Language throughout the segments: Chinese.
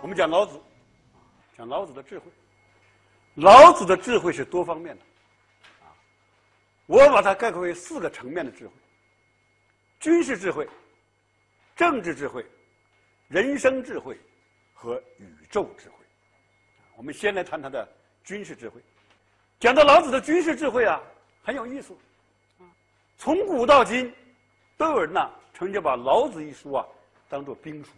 我们讲老子，讲老子的智慧。老子的智慧是多方面的，啊，我把它概括为四个层面的智慧：军事智慧、政治智慧、人生智慧和宇宙智慧。我们先来谈他的军事智慧。讲到老子的军事智慧啊，很有意思。从古到今，都有人呐曾经把《老子》一书啊当做兵书。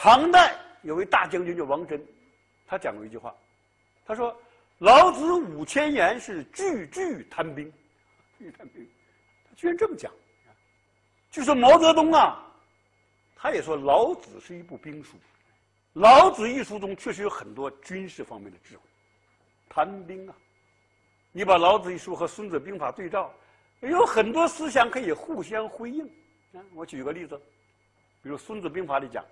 唐代有位大将军叫王真，他讲过一句话，他说：“老子五千言是句句谈兵，句谈兵。”他居然这么讲。据说毛泽东啊，他也说《老子》是一部兵书，《老子》一书中确实有很多军事方面的智慧，谈兵啊。你把《老子》一书和《孙子兵法》对照，有很多思想可以互相辉映。啊，我举个例子，比如《孙子兵法》里讲。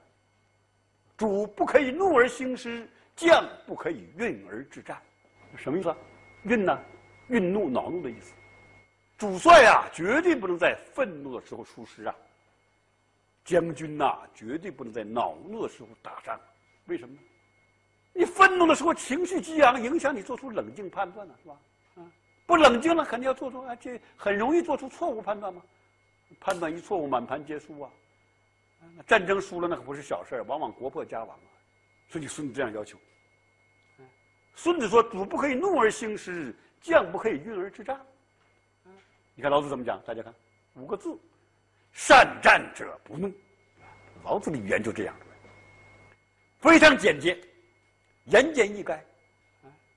主不可以怒而兴师，将不可以运而制战，什么意思？运呢？运怒、恼怒的意思。主帅啊，绝对不能在愤怒的时候出师啊。将军呐，绝对不能在恼怒的时候打仗。为什么呢？你愤怒的时候情绪激昂，影响你做出冷静判断呢，是吧？啊，不冷静了，肯定要做出啊，这很容易做出错误判断嘛。判断一错误，满盘皆输啊。战争输了那可不是小事儿往往国破家亡啊！所以孙子这样要求。孙子说：“主不可以怒而兴师，将不可以运而制战。”你看老子怎么讲？大家看五个字：“善战者不怒。”老子的语言就这样，非常简洁，言简意赅。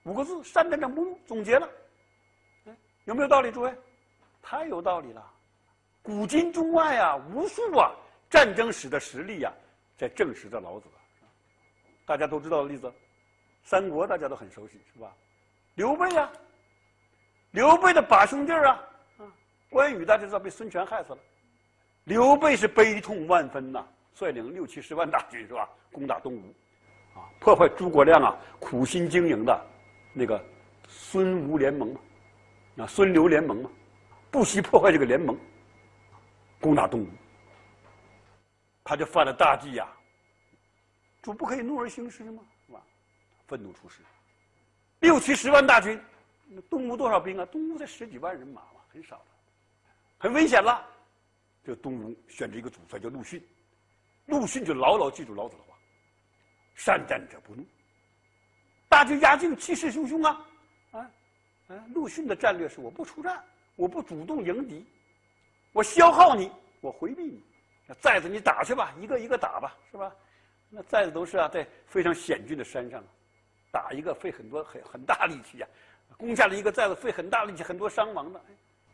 五个字：“善战者不怒。”总结了，有没有道理？诸位，太有道理了。古今中外啊，无数啊。战争史的实力呀，在证实着老子。大家都知道的例子，三国大家都很熟悉，是吧？刘备呀，刘备的把兄弟啊，关羽大家知道被孙权害死了。刘备是悲痛万分呐，率领六七十万大军是吧，攻打东吴，啊，破坏诸葛亮啊苦心经营的那个孙吴联盟嘛，啊，孙刘联盟嘛，不惜破坏这个联盟，攻打东吴。他就犯了大忌呀！主不可以怒而行师吗？是吧？愤怒出师，六七十万大军，东吴多少兵啊？东吴才十几万人马嘛，很少的，很危险了。这东吴选择一个主帅叫陆逊，陆逊就牢牢记住老子的话：“善战者不怒。”大军压境，气势汹汹啊！啊啊！陆逊的战略是：我不出战，我不主动迎敌，我消耗你，我回避你。那寨子你打去吧，一个一个打吧，是吧？那寨子都是啊，在非常险峻的山上，打一个费很多很很大力气呀，攻下了一个寨子费很大力气，很多伤亡的。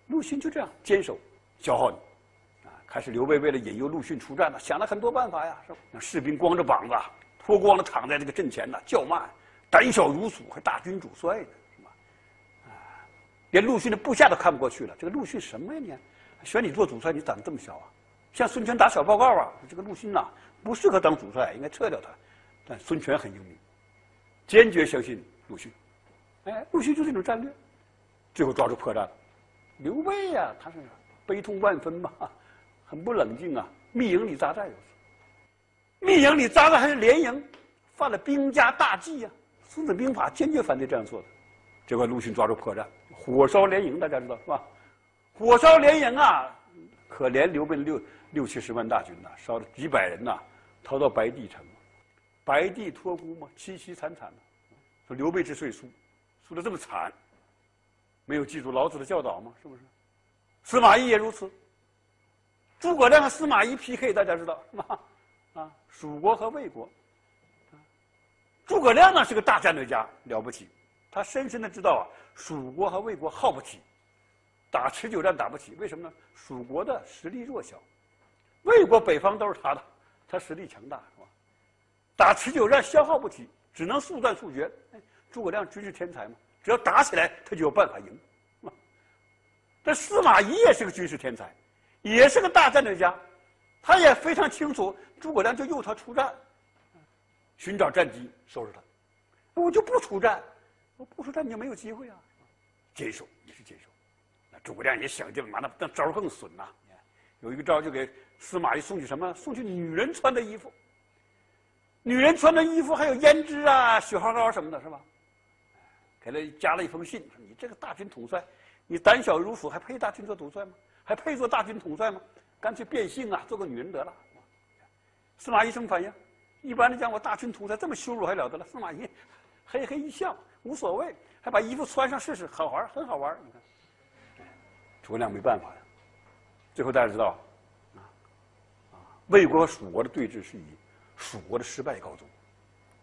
陆逊就这样坚守，消耗你。啊，开始刘备为了引诱陆逊出战呢，想了很多办法呀，是吧？那士兵光着膀子，脱光了躺在这个阵前呢，叫骂，胆小如鼠，还大军主帅呢，是吧？啊，连陆逊的部下都看不过去了。这个陆逊什么呀你？选你做主帅，你胆子这么小啊？向孙权打小报告啊！这个陆逊呐，不适合当主帅，应该撤掉他。但孙权很英明，坚决相信陆逊。哎，陆逊就是这种战略，最后抓住破绽了。刘备呀，他是悲痛万分嘛，很不冷静啊，密营里扎寨有密营里扎寨还是连营，犯了兵家大忌呀。《孙子兵法》坚决反对这样做的。结果陆逊抓住破绽，火烧连营，大家知道是吧？火烧连营啊！可怜刘备六六七十万大军呐，烧了几百人呐，逃到白帝城，白帝托孤嘛，凄凄惨惨的。说刘备之所以输，输的这么惨，没有记住老子的教导吗？是不是？司马懿也如此。诸葛亮和司马懿 PK，大家知道是吧？啊，蜀国和魏国。诸葛亮呢是个大战略家，了不起，他深深的知道啊，蜀国和魏国耗不起。打持久战打不起，为什么呢？蜀国的实力弱小，魏国北方都是他的，他实力强大，是吧？打持久战消耗不起，只能速战速决。诸葛亮军事天才嘛，只要打起来，他就有办法赢，是吧？这司马懿也是个军事天才，也是个大战略家，他也非常清楚诸葛亮就诱他出战，寻找战机收拾他。我就不出战，我不出战你就没有机会啊，坚守也是坚守。诸葛亮也想尽了，嘛，那那招更损呐！有一个招就给司马懿送去什么？送去女人穿的衣服。女人穿的衣服还有胭脂啊、雪花膏什么的，是吧？给他加了一封信，说你这个大军统帅，你胆小如鼠，还配大军做统帅吗？还配做大军统帅吗？干脆变性啊，做个女人得了。司马懿什么反应？一般的讲，我大军统帅这么羞辱还了得了？司马懿嘿嘿一笑，无所谓，还把衣服穿上试试，好玩，很好玩。你看，诸葛亮没办法呀。最后大家知道，啊，魏国和蜀国的对峙是以蜀国的失败告终。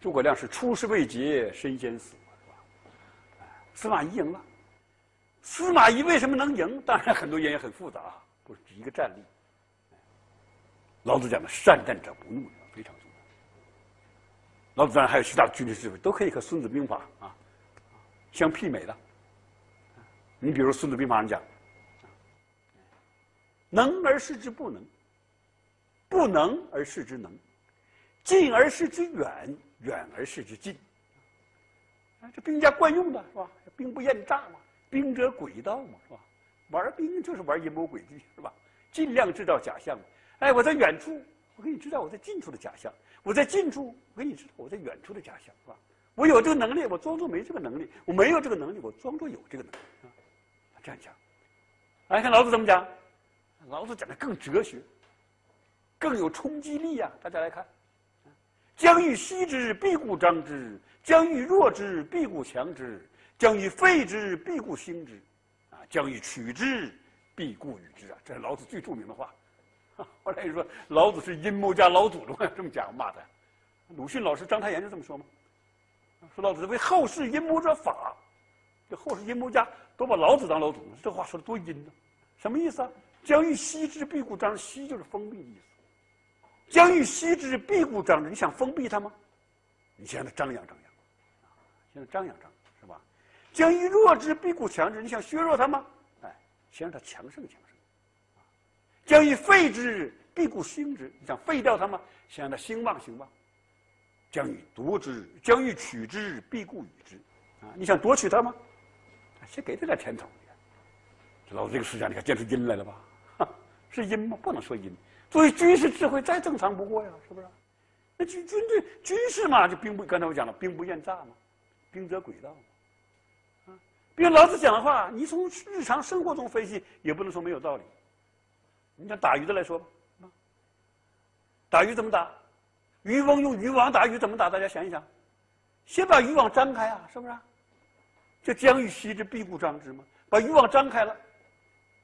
诸葛亮是出师未捷身先死，是吧？司马懿赢了。司马懿为什么能赢？当然很多原因很复杂，不是一个战例。老子讲的“善战者不怒”非常重要。老子当然还有其他军事智慧，都可以和《孙子兵法》啊相媲美的。你比如《孙子兵法》上讲：“能而示之不能，不能而示之能，近而示之远，远而示之近。”啊，这兵家惯用的是吧？兵不厌诈嘛。兵者诡道嘛，是吧？玩兵就是玩阴谋诡计，是吧？尽量制造假象。哎，我在远处，我给你制造我在近处的假象；我在近处，我给你制造我在远处的假象，是吧？我有这个能力，我装作没这个能力；我没有这个能力，我装作有这个能力。啊，这样讲。来看老子怎么讲？老子讲的更哲学，更有冲击力呀！大家来看：将欲歙之，必固张之；将欲弱之，必固强之。将欲废之，必固兴之；啊，将欲取之，必固与之啊！这是老子最著名的话。后来人说老子是阴谋家老祖宗，这么讲骂他。鲁迅老师章太炎就这么说吗？说老子为后世阴谋者法，这后世阴谋家都把老子当老祖宗，这话说的多阴呢？什么意思啊？将欲歙之，必固张之。歙就是封闭的意思。将欲歙之，必固张之。你想封闭他吗？你先让他张扬张扬，啊，先让他张扬张。将欲弱之，必固强之。你想削弱他吗？哎，先让他强盛强盛。将欲废之，必固兴之。你想废掉他吗？先让他兴旺兴旺。将欲夺之，将欲取之，必固与之。啊，你想夺取他吗？先给他点甜头。老子这个思想，你看见出阴来了吧？是阴吗？不能说阴。作为军事智慧，再正常不过呀，是不是？那军军队军事嘛，就兵不刚才我讲了，兵不厌诈嘛，兵者诡道嘛。啊比如老子讲的话，你从日常生活中分析，也不能说没有道理。你讲打鱼的来说吧，打鱼怎么打？渔翁用渔网打鱼怎么打？大家想一想，先把渔网张开啊，是不是？就将欲歙之，必固张之嘛。把渔网张开了，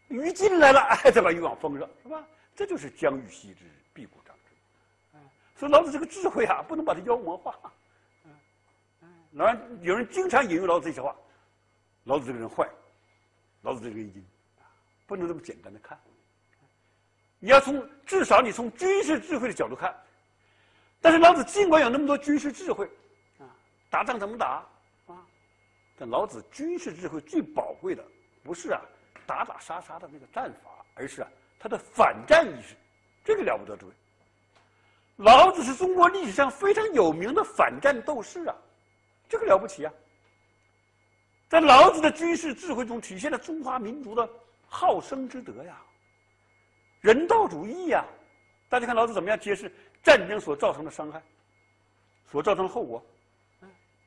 鱼进来了，哎，再把渔网封上，是吧？这就是将欲歙之，必固张之。所以老子这个智慧啊，不能把它妖魔化。老人有人经常引用老子这些话。老子这个人坏，老子这个人阴，不能这么简单的看。你要从至少你从军事智慧的角度看，但是老子尽管有那么多军事智慧，啊，打仗怎么打啊？但老子军事智慧最宝贵的不是啊打打杀杀的那个战法，而是啊他的反战意识，这个了不得，诸位。老子是中国历史上非常有名的反战斗士啊，这个了不起啊。在老子的军事智慧中，体现了中华民族的好生之德呀，人道主义呀。大家看老子怎么样揭示战争所造成的伤害，所造成的后果。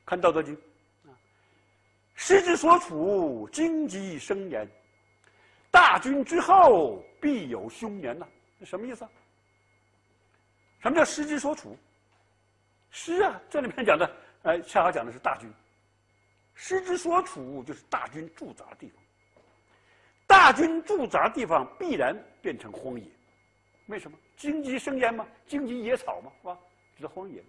看《道德经》，师之所处，荆棘生焉。大军之后，必有凶年呐。这什么意思？什么叫师之所处？师啊，这里面讲的，哎，恰好讲的是大军。师之所处就是大军驻扎的地方，大军驻扎地方必然变成荒野，为什么？荆棘生烟嘛，荆棘野草嘛，是吧？这是荒野。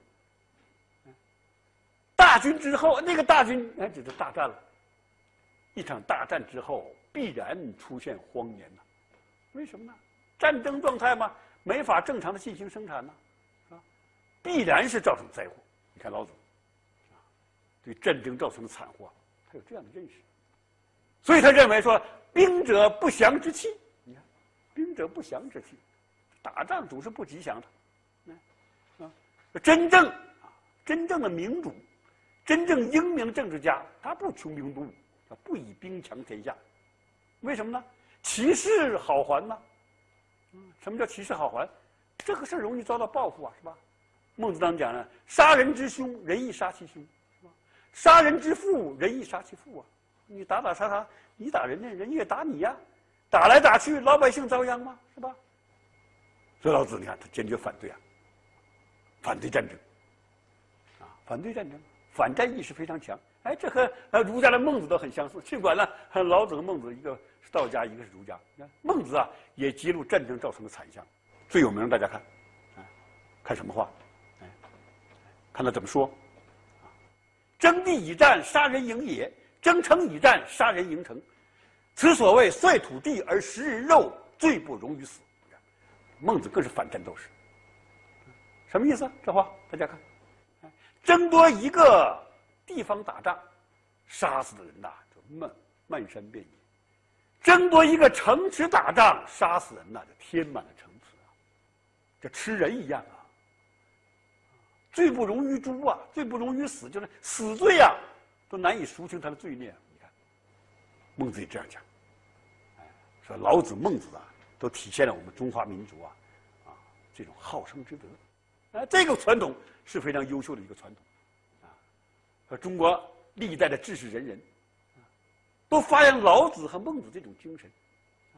大军之后，那个大军哎，就是大战了。一场大战之后，必然出现荒年呐。为什么呢？战争状态嘛，没法正常的进行生产呐，啊，必然是造成灾祸。你看老祖。对战争造成的惨祸，他有这样的认识，所以他认为说“兵者不祥之器”。你看，“兵者不祥之器”，打仗总是不吉祥的。啊，真正啊，真正的民主，真正英明的政治家，他不穷兵黩武，他不以兵强天下。为什么呢？其势好还呢？嗯什么叫其势好还？这个事儿容易遭到报复啊，是吧？孟子当讲呢，杀人之凶，人亦杀其凶；是吧杀人之父，人亦杀其父啊！你打打杀杀，你打人家，人家也打你呀，打来打去，老百姓遭殃吗？是吧？所以老子你看，他坚决反对啊，反对战争，啊，反对战争，反战意识非常强。哎，这和呃儒家的孟子都很相似。尽管呢，老子和孟子一个是道家，一个是儒家。你看孟子啊，也揭露战争造成的惨象。最有名，大家看，啊，看什么话？看他怎么说？征地以战，杀人营也；征城以战，杀人营城。此所谓率土地而食人肉，罪不容于死。孟子更是反战斗士。什么意思？这话大家看，争夺一个。地方打仗，杀死的人呐，就漫漫山遍野；争夺一个城池打仗，杀死人呐，就填满了城池啊，这吃人一样啊。罪不容于诛啊，罪不容于死，就是死罪啊，都难以赎清他的罪孽。你看，孟子也这样讲，说老子、孟子啊，都体现了我们中华民族啊，啊，这种好生之德。哎，这个传统是非常优秀的一个传统。中国历代的志士仁人，都发扬老子和孟子这种精神，啊，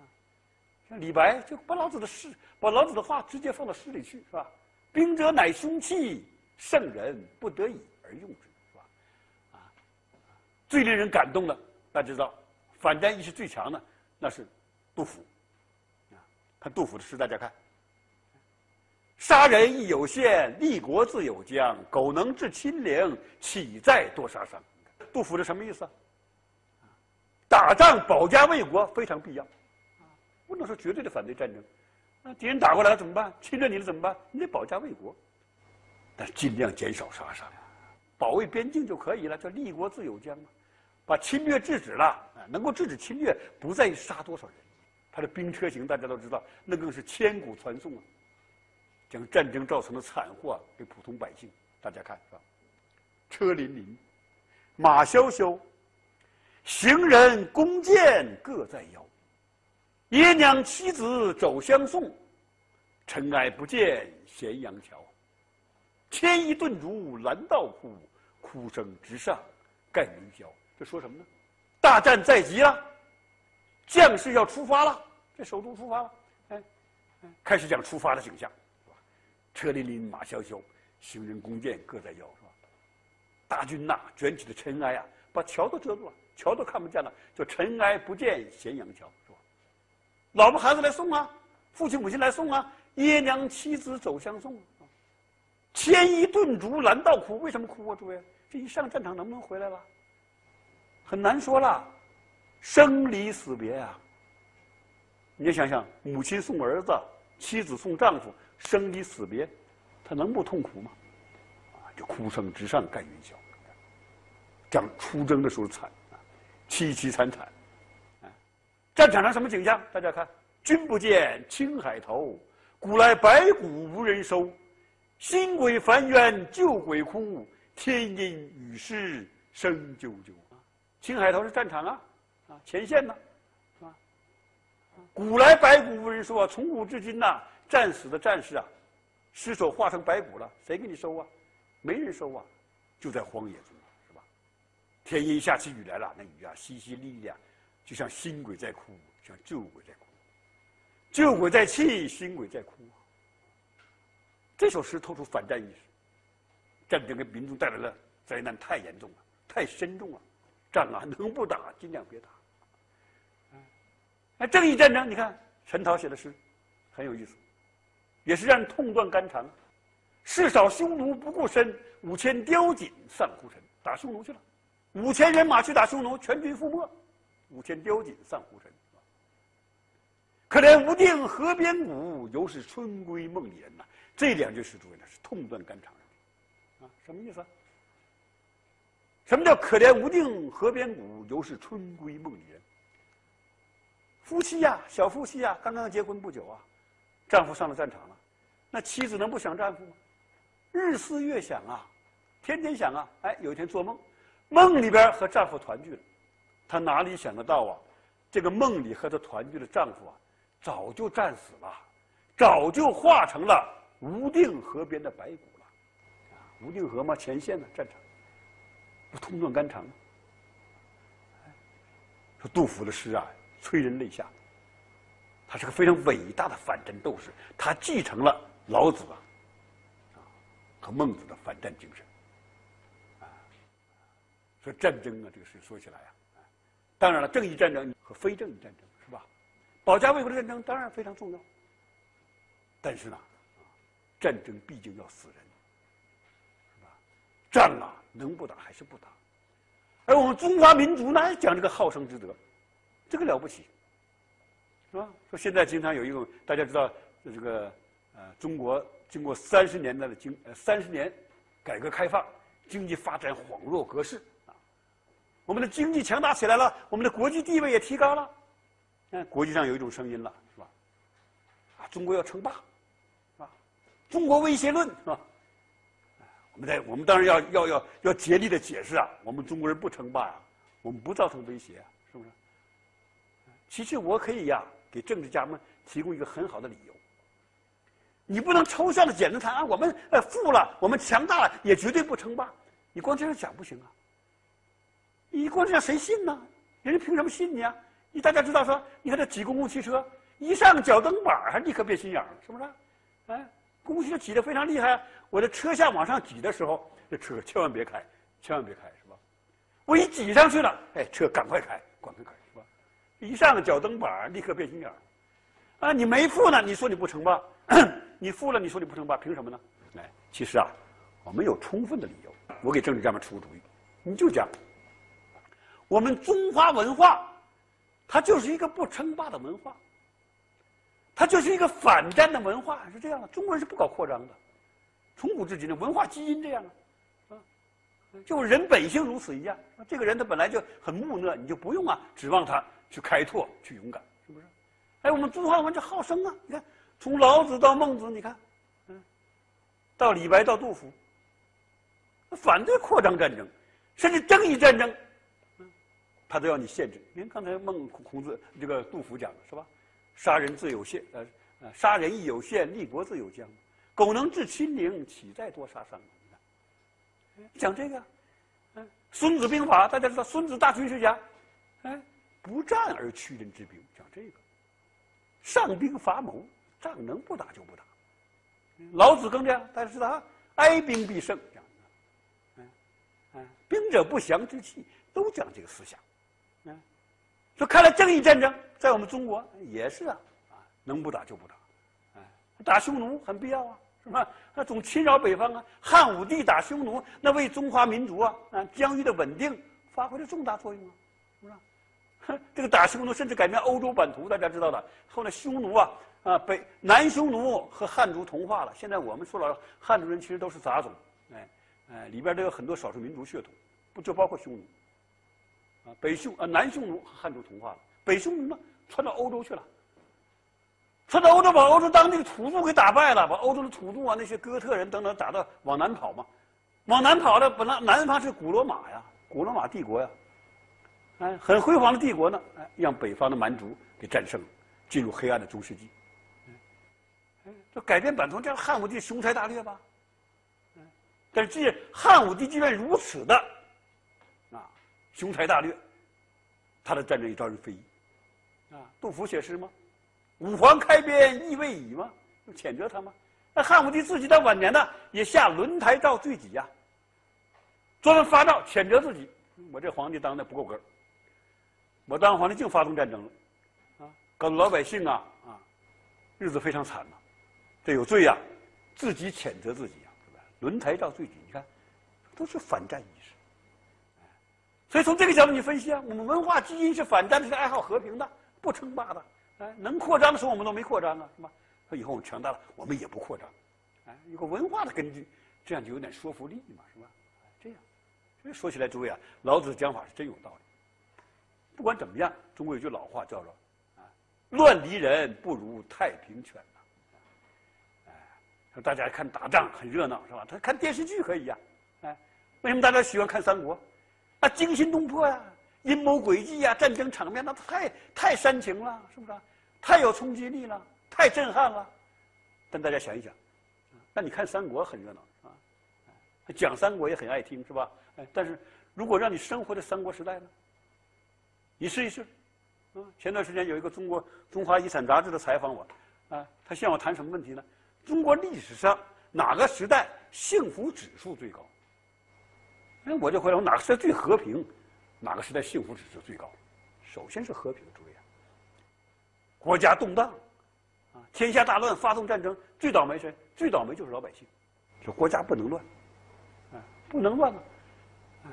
像李白就把老子的诗，把老子的话直接放到诗里去，是吧？兵者，乃凶器，圣人不得已而用之，是吧？啊，最令人感动的，大家知道，反战意识最强的，那是杜甫，啊，看杜甫的诗，大家看。杀人亦有限，立国自有疆。苟能制亲陵，岂在多杀伤？杜甫这什么意思？啊打仗保家卫国非常必要，不能说绝对的反对战争。那敌人打过来了怎么办？侵略你了怎么办？你得保家卫国，但尽量减少杀伤，保卫边境就可以了，叫立国自有疆嘛。把侵略制止了，能够制止侵略，不在于杀多少人。他的兵车行，大家都知道，那更是千古传颂啊。将战争造成的惨祸给普通百姓，大家看是吧？车辚辚，马萧萧，行人弓箭各在腰。爷娘妻子走相送，尘埃不见咸阳桥。牵衣顿足拦道哭，哭声直上盖云霄。这说什么呢？大战在即了，将士要出发了，这首都出发了，哎，开始讲出发的景象。车辚辚，马萧萧，行人弓箭各在腰，是吧？大军呐，卷起的尘埃啊，把桥都遮住了，桥都看不见了，叫尘埃不见咸阳桥，是吧？老婆孩子来送啊，父亲母亲来送啊，爷娘妻子走相送，牵衣顿足拦道哭，为什么哭啊？诸位，这一上战场能不能回来了？很难说了，生离死别啊！你想想，母亲送儿子，妻子送丈夫。生离死别，他能不痛苦吗？啊，就哭声直上干云霄。这样出征的时候惨啊，凄凄惨惨。战场上什么景象？大家看，君不见青海头，古来白骨无人收。新鬼烦冤旧鬼哭，天阴雨湿声啾啾。青海头是战场啊，啊，前线呢，啊，古来白骨无人收啊，从古至今呐。战死的战士啊，尸首化成白骨了，谁给你收啊？没人收啊，就在荒野中，是吧？天阴下起雨来了，那雨啊淅淅沥沥啊，就像新鬼在哭，像旧鬼在哭，旧鬼在泣，新鬼在哭。这首诗透出反战意识，战争给民众带来了灾难太严重了，太深重了，仗啊能不打尽量别打。哎，正义战争，你看陈涛写的诗很有意思。也是让人痛断肝肠。事少匈奴不顾身，五千貂锦丧胡尘。打匈奴去了，五千人马去打匈奴，全军覆没。五千貂锦丧胡尘。可怜无定河边骨，犹是春闺梦里人呐。这两句诗，诸位呢是痛断肝肠的。啊，什么意思？什么叫可怜无定河边骨，犹是春闺梦里人？夫妻呀，小夫妻呀，刚刚结婚不久啊。丈夫上了战场了，那妻子能不想丈夫吗？日思夜想啊，天天想啊。哎，有一天做梦，梦里边和丈夫团聚了，她哪里想得到啊？这个梦里和她团聚的丈夫啊，早就战死了，早就化成了无定河边的白骨了。无定河嘛，前线呢，战场，不通断肝肠吗？说杜甫的诗啊，催人泪下。他是个非常伟大的反战斗士，他继承了老子啊，和孟子的反战精神。啊，说战争啊，这个事说起来啊，当然了，正义战争和非正义战争是吧？保家卫国的战争当然非常重要，但是呢，战争毕竟要死人，是吧？战啊，能不打还是不打。而我们中华民族呢，讲这个好生之德，这个了不起，是吧？说现在经常有一种大家知道，这个呃，中国经过三十年代的经呃三十年改革开放，经济发展恍若隔世啊，我们的经济强大起来了，我们的国际地位也提高了，看国际上有一种声音了，是吧？啊，中国要称霸，是吧？中国威胁论，是吧？我们在我们当然要要要要竭力的解释啊，我们中国人不称霸啊，我们不造成威胁啊，是不是？其实我可以呀，给政治家们提供一个很好的理由。你不能抽象的简单谈啊，我们呃富了，我们强大了，也绝对不称霸。你光这样讲不行啊。你光这样谁信呢？人家凭什么信你啊？你大家知道说，你看这挤公共汽车，一上脚蹬板儿，立刻变心眼儿，是不是？哎。公共汽车挤得非常厉害，我的车下往上挤的时候，这车千万别开，千万别开，是吧？我一挤上去了，哎，车赶快开，赶快开，是吧？一上脚蹬板，立刻变心眼儿。啊，你没付呢，你说你不称霸；你付了，你说你不承霸，凭什么呢？哎，其实啊，我们有充分的理由。我给政治家们出个主意，你就讲，我们中华文化，它就是一个不称霸的文化。它就是一个反战的文化，是这样的。中国人是不搞扩张的，从古至今的文化基因这样啊，啊，就人本性如此一样。这个人他本来就很木讷，你就不用啊指望他去开拓、去勇敢，是不是？哎，我们中华文化好生啊！你看，从老子到孟子，你看，嗯，到李白到杜甫，反对扩张战争，甚至正义战争，嗯，他都要你限制。您刚才孟孔子这个杜甫讲的是吧？杀人自有限，呃，呃，杀人亦有限，立国自有疆。苟能致亲陵，岂在多杀伤？讲这个，嗯，《孙子兵法》，大家知道，孙子大军事家，哎，不战而屈人之兵，讲这个。上兵伐谋，仗能不打就不打。老子更这样，大家知道啊，哀兵必胜，讲的，嗯，嗯，兵者不祥之器，都讲这个思想，嗯。说看来正义战争在我们中国也是啊，啊，能不打就不打，哎，打匈奴很必要啊，是吧？那总侵扰北方啊，汉武帝打匈奴，那为中华民族啊啊疆域的稳定发挥了重大作用啊，是不是？这个打匈奴甚至改变欧洲版图，大家知道的。后来匈奴啊啊北南匈奴和汉族同化了，现在我们说了，汉族人其实都是杂种，哎哎，里边都有很多少数民族血统，不就包括匈奴？啊，北匈啊，南匈奴和汉族同化了，北匈奴呢传到欧洲去了，传到欧洲把欧洲当地的土著给打败了，把欧洲的土著啊那些哥特人等等打到往南跑嘛，往南跑的本来南方是古罗马呀，古罗马帝国呀，哎，很辉煌的帝国呢，哎，让北方的蛮族给战胜了，进入黑暗的中世纪，这改变版图，这样汉武帝雄才大略吧，但是既汉武帝居然如此的。啊雄才大略，他的战争也招人非议，啊，杜甫写诗吗？五皇开边意未已吗？就谴责他吗？那汉武帝自己在晚年呢，也下轮台诏罪己呀，专门发诏谴责自己。我这皇帝当的不够格，我当皇帝净发动战争了，啊，搞得老百姓啊啊，日子非常惨呐，这有罪呀，自己谴责自己呀，是吧？轮台诏罪己，你看，都是反战意识。所以从这个角度你分析啊，我们文化基因是反战的，是爱好和平的，不称霸的。哎，能扩张的时候我们都没扩张啊，是吧？说以后我们强大了，我们也不扩张。哎，有个文化的根据，这样就有点说服力嘛，是吧？这样，所以说起来，诸位啊，老子的讲法是真有道理。不管怎么样，中国有句老话叫做“啊，乱离人不如太平犬”。大家看打仗很热闹，是吧？他看电视剧可以呀。哎，为什么大家喜欢看三国？啊惊心动魄呀，阴谋诡计呀，战争场面那太太煽情了，是不是？太有冲击力了，太震撼了。但大家想一想，那你看三国很热闹啊，讲三国也很爱听，是吧？哎，但是如果让你生活在三国时代呢？你试一试。啊，前段时间有一个中国《中华遗产》杂志的采访我，啊，他向我谈什么问题呢？中国历史上哪个时代幸福指数最高？哎，我就回答我哪个时代最和平？哪个时代幸福指数最高？首先是和平，诸位啊。国家动荡，啊，天下大乱，发动战争，最倒霉谁？最倒霉就是老百姓。就国家不能乱，啊，不能乱了，啊，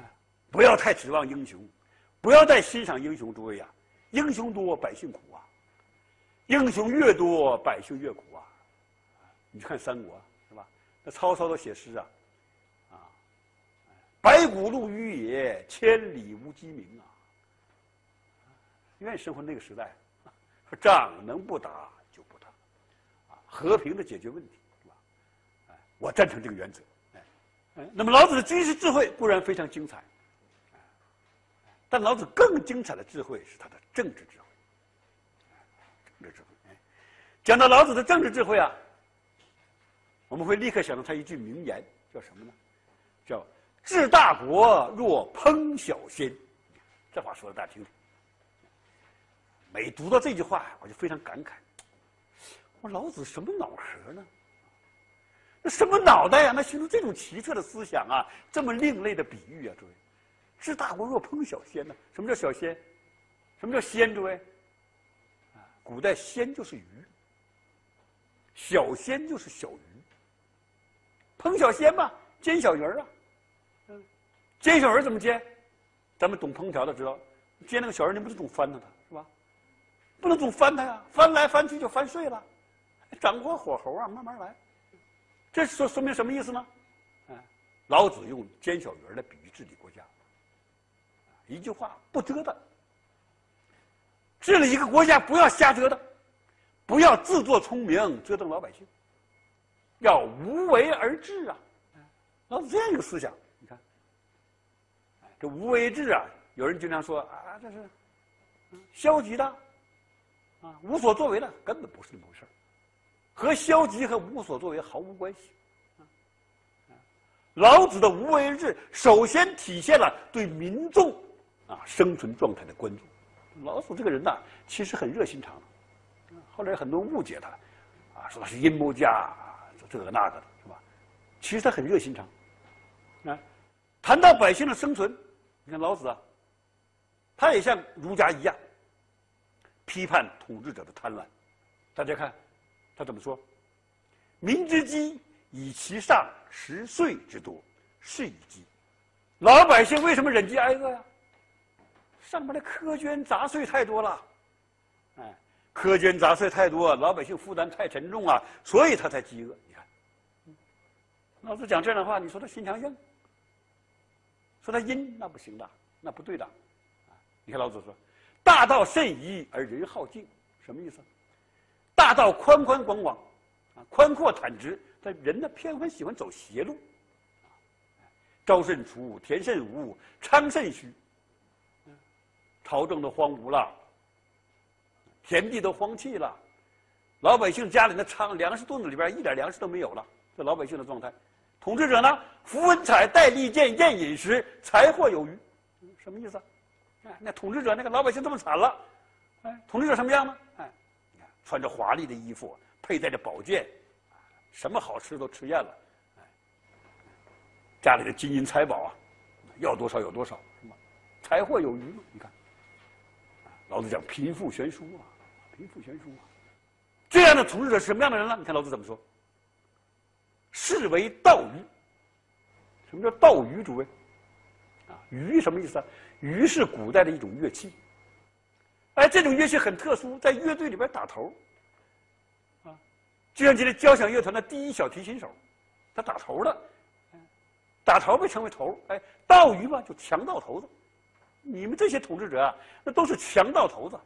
不要太指望英雄，不要太欣赏英雄，诸位啊。英雄多，百姓苦啊！英雄越多，百姓越苦啊！你看三国是吧？那曹操都写诗啊，啊，白骨露于野，千里无鸡鸣啊！愿意生活那个时代，说仗能不打就不打，啊，和平的解决问题是吧？哎，我赞成这个原则。哎，那么老子的军事智慧固然非常精彩。但老子更精彩的智慧是他的政治智慧。政治智慧，讲到老子的政治智慧啊，我们会立刻想到他一句名言，叫什么呢？叫“治大国若烹小鲜”。这话说的大家听听。每读到这句话，我就非常感慨。我老子什么脑壳呢？那什么脑袋呀？那形成这种奇特的思想啊？这么另类的比喻啊，诸位。治大国若烹小鲜呢？什么叫小鲜？什么叫鲜？诸位，啊，古代鲜就是鱼，小鲜就是小鱼。烹小鲜嘛，煎小鱼儿啊。嗯，煎小鱼儿怎么煎？咱们懂烹调的知道，煎那个小鱼儿，你不是总翻它的，是吧？不能总翻它呀，翻来翻去就翻碎了。掌握火候啊，慢慢来。这说说明什么意思呢？啊，老子用煎小鱼儿来比喻治理国家。一句话，不折腾。治理一个国家，不要瞎折腾，不要自作聪明折腾老百姓，要无为而治啊！老子这样一个思想，你看，这无为治啊，有人经常说啊，这是消极的，啊，无所作为的，根本不是那么回事和消极和无所作为毫无关系。老子的无为而治，首先体现了对民众。啊，生存状态的关注，老子这个人呐，其实很热心肠。后来很多人误解他，啊，说他是阴谋家，这个那个的，是吧？其实他很热心肠。啊，谈到百姓的生存，你看老子啊，他也像儒家一样，批判统治者的贪婪。大家看，他怎么说？民之饥，以其上十岁之多，是以饥。老百姓为什么忍饥挨饿呀？上面的苛捐杂税太多了，哎，苛捐杂税太多，老百姓负担太沉重啊，所以他才饥饿。你看，老子讲这样的话，你说他心肠硬，说他阴，那不行的，那不对的。你看老子说：“大道甚夷而人好径。”什么意思？大道宽宽广广，啊，宽阔坦直，但人呢偏偏喜欢走邪路。朝甚除，田甚芜，仓甚虚。朝政都荒芜了，田地都荒弃了，老百姓家里的仓粮食肚子里边一点粮食都没有了，这老百姓的状态。统治者呢，扶文采，戴利剑，宴饮食，财货有余，什么意思？哎，那统治者那个老百姓这么惨了，哎，统治者什么样呢？哎，穿着华丽的衣服，佩戴着宝剑，什么好吃都吃厌了，家里的金银财宝啊，要多少有多少，是吧？财货有余嘛？你看。老子讲贫富悬殊啊，贫富悬殊啊，这样的统治者是什么样的人呢？你看老子怎么说？是为道鱼。什么叫道鱼？诸位，啊，鱼什么意思啊？鱼是古代的一种乐器。哎，这种乐器很特殊，在乐队里边打头啊，就像今天交响乐团的第一小提琴手，他打头的，打头被称为头。哎，道鱼嘛，就强盗头子。你们这些统治者啊，那都是强盗头子。